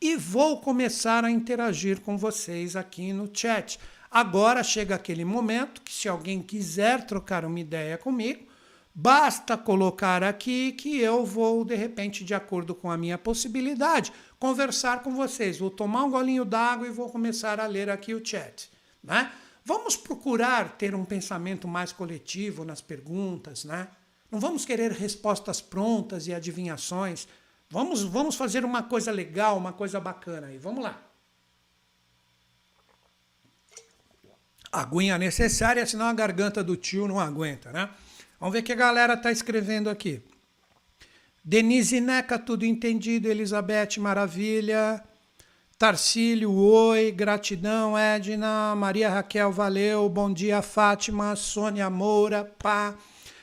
e vou começar a interagir com vocês aqui no chat. Agora chega aquele momento que se alguém quiser trocar uma ideia comigo, basta colocar aqui que eu vou de repente de acordo com a minha possibilidade conversar com vocês. Vou tomar um golinho d'água e vou começar a ler aqui o chat, né? Vamos procurar ter um pensamento mais coletivo nas perguntas, né? Não vamos querer respostas prontas e adivinhações. Vamos, vamos fazer uma coisa legal, uma coisa bacana aí. Vamos lá. Aguinha necessária, senão a garganta do tio não aguenta, né? Vamos ver o que a galera está escrevendo aqui. Denise Neca, tudo entendido. Elizabeth, maravilha. Tarcílio, oi, gratidão, Edna, Maria Raquel, valeu, bom dia, Fátima, Sônia Moura, pá,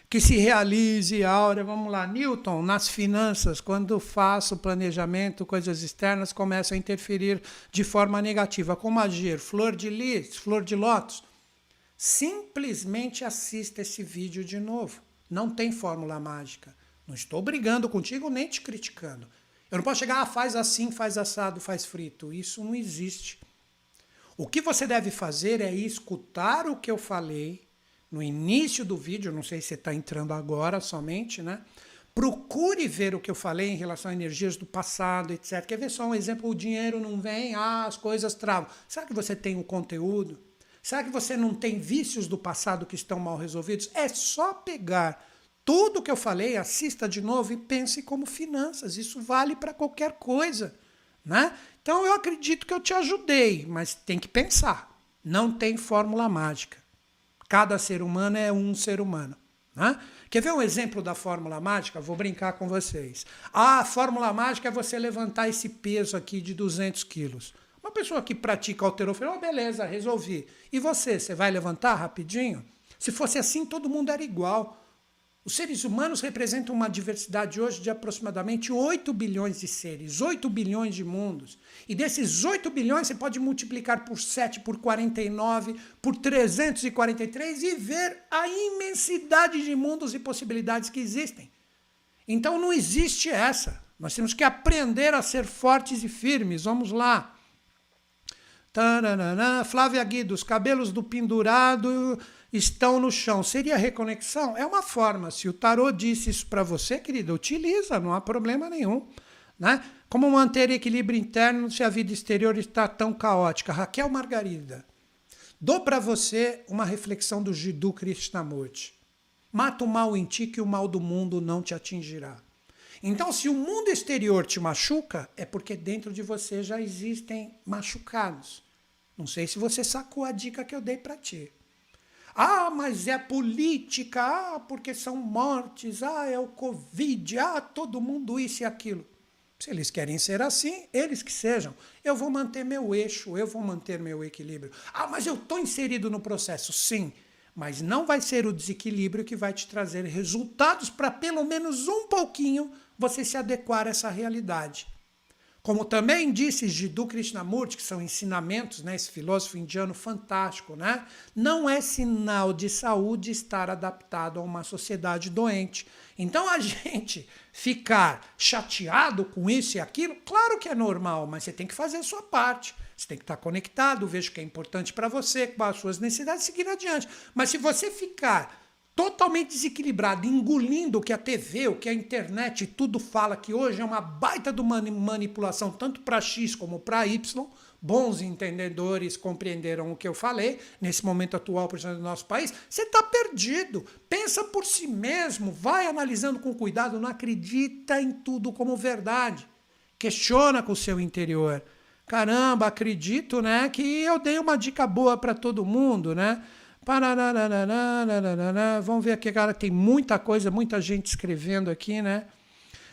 que se realize, Áurea, vamos lá, Newton, nas finanças, quando faço planejamento, coisas externas começam a interferir de forma negativa, como agir? Flor de lis, flor de lótus, simplesmente assista esse vídeo de novo, não tem fórmula mágica, não estou brigando contigo nem te criticando, eu não posso chegar, ah, faz assim, faz assado, faz frito. Isso não existe. O que você deve fazer é escutar o que eu falei no início do vídeo, não sei se você está entrando agora somente, né? Procure ver o que eu falei em relação a energias do passado, etc. Quer ver só um exemplo? O dinheiro não vem, ah, as coisas travam. Será que você tem o um conteúdo? Será que você não tem vícios do passado que estão mal resolvidos? É só pegar tudo que eu falei, assista de novo e pense como finanças. Isso vale para qualquer coisa. Né? Então eu acredito que eu te ajudei, mas tem que pensar. Não tem fórmula mágica. Cada ser humano é um ser humano. Né? Quer ver um exemplo da fórmula mágica? Vou brincar com vocês. Ah, a fórmula mágica é você levantar esse peso aqui de 200 quilos. Uma pessoa que pratica alterofilia, oh, beleza, resolvi. E você, você vai levantar rapidinho? Se fosse assim, todo mundo era igual. Os seres humanos representam uma diversidade hoje de aproximadamente 8 bilhões de seres, 8 bilhões de mundos. E desses 8 bilhões você pode multiplicar por 7, por 49, por 343 e ver a imensidade de mundos e possibilidades que existem. Então não existe essa. Nós temos que aprender a ser fortes e firmes. Vamos lá. Taranana. Flávia Guido, os cabelos do pendurado estão no chão. Seria reconexão? É uma forma. Se o tarô disse isso para você, querida, utiliza, não há problema nenhum. Né? Como manter equilíbrio interno se a vida exterior está tão caótica? Raquel Margarida, dou para você uma reflexão do Jiddu Krishnamurti. Mata o mal em ti que o mal do mundo não te atingirá. Então, se o mundo exterior te machuca, é porque dentro de você já existem machucados. Não sei se você sacou a dica que eu dei para ti. Ah, mas é política, ah, porque são mortes, ah, é o Covid, ah, todo mundo isso e aquilo. Se eles querem ser assim, eles que sejam. Eu vou manter meu eixo, eu vou manter meu equilíbrio. Ah, mas eu estou inserido no processo. Sim, mas não vai ser o desequilíbrio que vai te trazer resultados para pelo menos um pouquinho você se adequar a essa realidade. Como também disse Jiddu Krishnamurti, que são ensinamentos, né, esse filósofo indiano fantástico, né? Não é sinal de saúde estar adaptado a uma sociedade doente. Então a gente ficar chateado com isso e aquilo, claro que é normal, mas você tem que fazer a sua parte. Você tem que estar conectado, veja o que é importante para você, com as suas necessidades, seguir adiante. Mas se você ficar totalmente desequilibrado, engolindo o que a TV, o que a internet tudo fala que hoje é uma baita de manipulação, tanto para X como para Y. Bons entendedores compreenderam o que eu falei nesse momento atual do nosso país. Você está perdido. Pensa por si mesmo, vai analisando com cuidado, não acredita em tudo como verdade. Questiona com o seu interior. Caramba, acredito, né, que eu dei uma dica boa para todo mundo, né? Vamos ver aqui, cara, tem muita coisa, muita gente escrevendo aqui, né?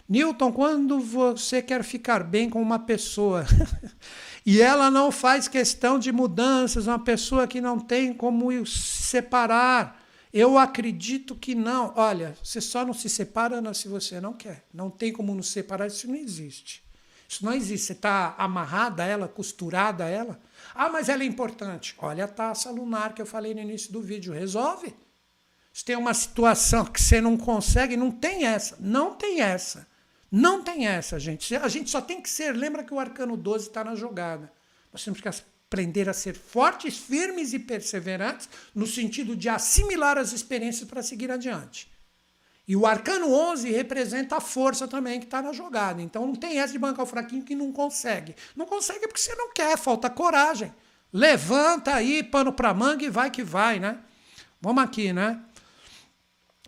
Newton, quando você quer ficar bem com uma pessoa e ela não faz questão de mudanças, uma pessoa que não tem como separar, eu acredito que não. Olha, você só não se separa se você não quer. Não tem como nos separar, isso não existe. Isso não existe. Você está amarrada a ela, costurada a ela. Ah, mas ela é importante. Olha a taça lunar que eu falei no início do vídeo. Resolve. Se tem uma situação que você não consegue, não tem essa. Não tem essa. Não tem essa, gente. A gente só tem que ser. Lembra que o arcano 12 está na jogada. Nós temos que aprender a ser fortes, firmes e perseverantes no sentido de assimilar as experiências para seguir adiante. E o arcano 11 representa a força também que está na jogada. Então não tem essa de bancar o fraquinho que não consegue. Não consegue porque você não quer, falta coragem. Levanta aí, pano para manga e vai que vai, né? Vamos aqui, né?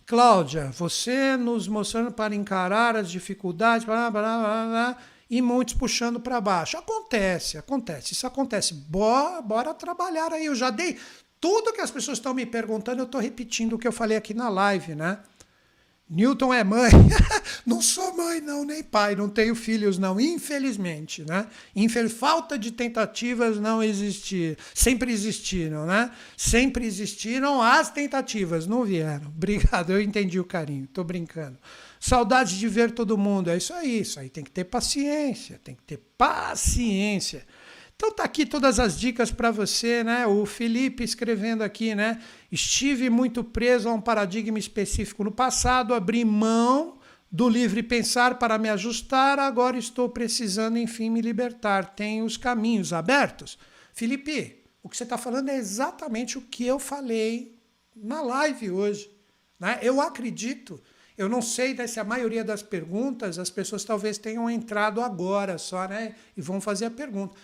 Cláudia, você nos mostrando para encarar as dificuldades, blá, blá, blá, blá, e muitos puxando para baixo. Acontece, acontece, isso acontece. Bora, bora trabalhar aí. Eu já dei tudo que as pessoas estão me perguntando, eu estou repetindo o que eu falei aqui na live, né? Newton é mãe. não sou mãe, não, nem pai, não tenho filhos, não, infelizmente, né? Infel falta de tentativas não existir, sempre existiram, né? Sempre existiram as tentativas, não vieram. Obrigado, eu entendi o carinho, tô brincando. Saudade de ver todo mundo, é isso aí, isso aí tem que ter paciência, tem que ter paciência. Então tá aqui todas as dicas para você, né? O Felipe escrevendo aqui, né? Estive muito preso a um paradigma específico no passado, abri mão do livre pensar para me ajustar, agora estou precisando enfim me libertar. Tenho os caminhos abertos. Felipe, o que você está falando é exatamente o que eu falei na live hoje. Né? Eu acredito, eu não sei se a maioria das perguntas as pessoas talvez tenham entrado agora só, né? E vão fazer a pergunta.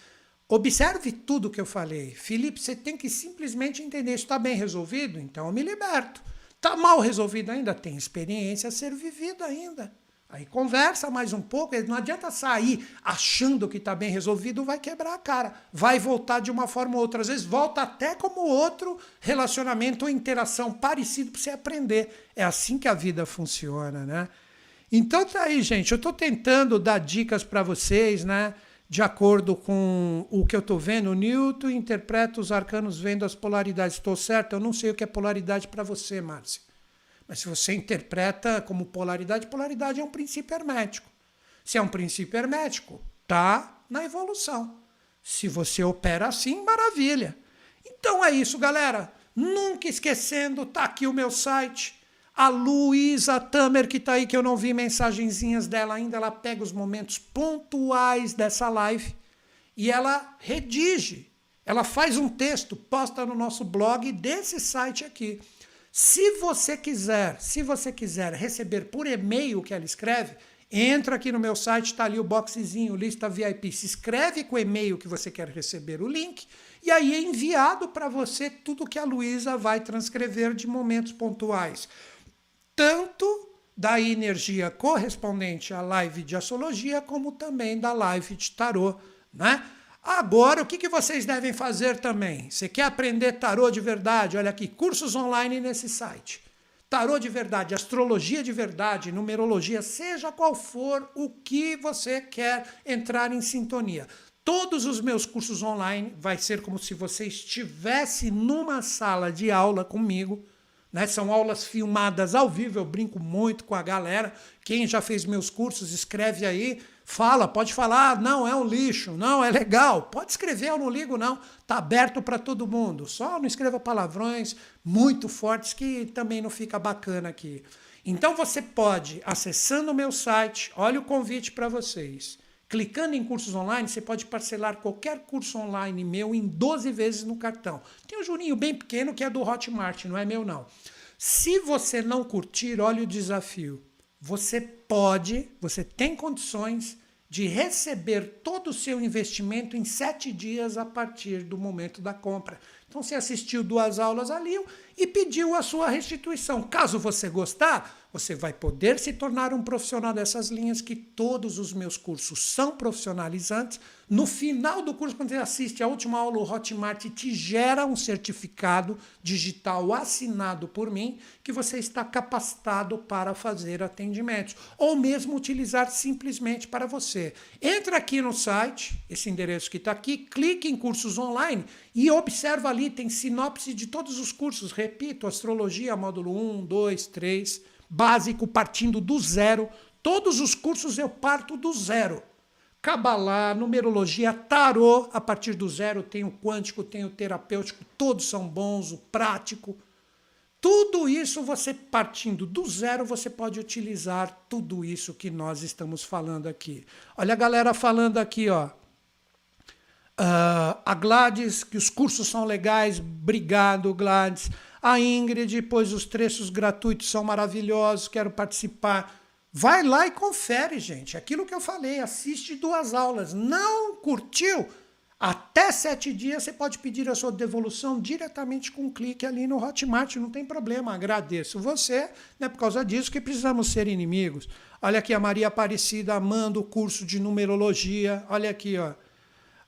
Observe tudo que eu falei. Felipe, você tem que simplesmente entender. Isso está bem resolvido? Então eu me liberto. Está mal resolvido ainda? Tem experiência a ser vivida ainda. Aí conversa mais um pouco. Não adianta sair achando que está bem resolvido, vai quebrar a cara. Vai voltar de uma forma ou outra. Às vezes volta até como outro relacionamento ou interação parecido para você aprender. É assim que a vida funciona, né? Então tá aí, gente. Eu estou tentando dar dicas para vocês, né? De acordo com o que eu estou vendo, Newton interpreta os arcanos vendo as polaridades. Estou certo? Eu não sei o que é polaridade para você, Márcia. Mas se você interpreta como polaridade, polaridade é um princípio hermético. Se é um princípio hermético, tá na evolução. Se você opera assim, maravilha. Então é isso, galera. Nunca esquecendo, tá aqui o meu site a Luísa Tamer, que está aí, que eu não vi mensagenzinhas dela ainda, ela pega os momentos pontuais dessa live e ela redige. Ela faz um texto, posta no nosso blog desse site aqui. Se você quiser, se você quiser receber por e-mail o que ela escreve, entra aqui no meu site, está ali o boxezinho, lista VIP. Se inscreve com o e-mail que você quer receber o link, e aí é enviado para você tudo que a Luísa vai transcrever de momentos pontuais tanto da energia correspondente à live de astrologia, como também da live de tarô, né? Agora, o que, que vocês devem fazer também? Você quer aprender tarô de verdade? Olha aqui, cursos online nesse site. Tarô de verdade, astrologia de verdade, numerologia, seja qual for o que você quer entrar em sintonia. Todos os meus cursos online vai ser como se você estivesse numa sala de aula comigo, né? São aulas filmadas ao vivo, eu brinco muito com a galera. Quem já fez meus cursos, escreve aí, fala, pode falar, não, é um lixo, não, é legal. Pode escrever, eu não ligo, não. Está aberto para todo mundo. Só não escreva palavrões muito fortes que também não fica bacana aqui. Então você pode, acessando o meu site, olha o convite para vocês. Clicando em cursos online, você pode parcelar qualquer curso online meu em 12 vezes no cartão. Tem um jurinho bem pequeno que é do Hotmart, não é meu não. Se você não curtir, olha o desafio. Você pode, você tem condições de receber todo o seu investimento em sete dias a partir do momento da compra. Então você assistiu duas aulas ali e pediu a sua restituição. Caso você gostar, você vai poder se tornar um profissional dessas linhas, que todos os meus cursos são profissionalizantes. No final do curso, quando você assiste a última aula, o Hotmart te gera um certificado digital assinado por mim, que você está capacitado para fazer atendimentos, ou mesmo utilizar simplesmente para você. Entra aqui no site, esse endereço que está aqui, clique em cursos online e observa ali, tem sinopse de todos os cursos. Repito, astrologia, módulo 1, 2, 3 básico partindo do zero. Todos os cursos eu parto do zero. Cabalá, numerologia, tarô, a partir do zero tem o quântico, tem o terapêutico, todos são bons, o prático. Tudo isso você partindo do zero, você pode utilizar tudo isso que nós estamos falando aqui. Olha a galera falando aqui, ó. Uh, a Gladys, que os cursos são legais, obrigado, Gladys. A Ingrid, pois os trechos gratuitos são maravilhosos, quero participar. Vai lá e confere, gente. Aquilo que eu falei, assiste duas aulas. Não curtiu? Até sete dias você pode pedir a sua devolução diretamente com um clique ali no Hotmart, não tem problema. Agradeço você, não é por causa disso que precisamos ser inimigos. Olha aqui a Maria Aparecida amando o curso de numerologia. Olha aqui, ó.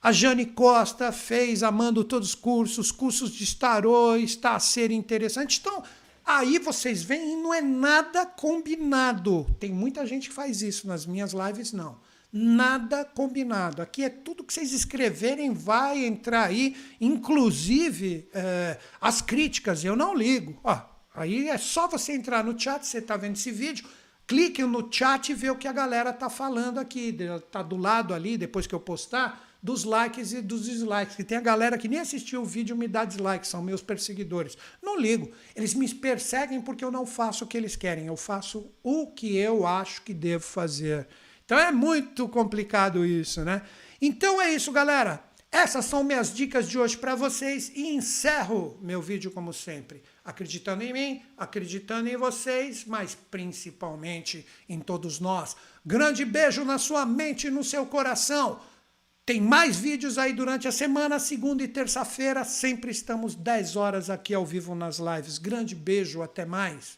A Jane Costa fez amando todos os cursos, cursos de tarô, está a ser interessante. Então, Aí vocês veem, não é nada combinado. Tem muita gente que faz isso nas minhas lives, não. Nada combinado. Aqui é tudo que vocês escreverem vai entrar aí, inclusive é, as críticas. Eu não ligo. Ó, aí é só você entrar no chat, você está vendo esse vídeo, clique no chat e vê o que a galera está falando aqui. Está do lado ali, depois que eu postar dos likes e dos dislikes. Que tem a galera que nem assistiu o vídeo me dá dislike, são meus perseguidores. Não ligo. Eles me perseguem porque eu não faço o que eles querem. Eu faço o que eu acho que devo fazer. Então é muito complicado isso, né? Então é isso, galera. Essas são minhas dicas de hoje para vocês e encerro meu vídeo como sempre, acreditando em mim, acreditando em vocês, mas principalmente em todos nós. Grande beijo na sua mente e no seu coração. Tem mais vídeos aí durante a semana, segunda e terça-feira. Sempre estamos 10 horas aqui ao vivo nas lives. Grande beijo, até mais.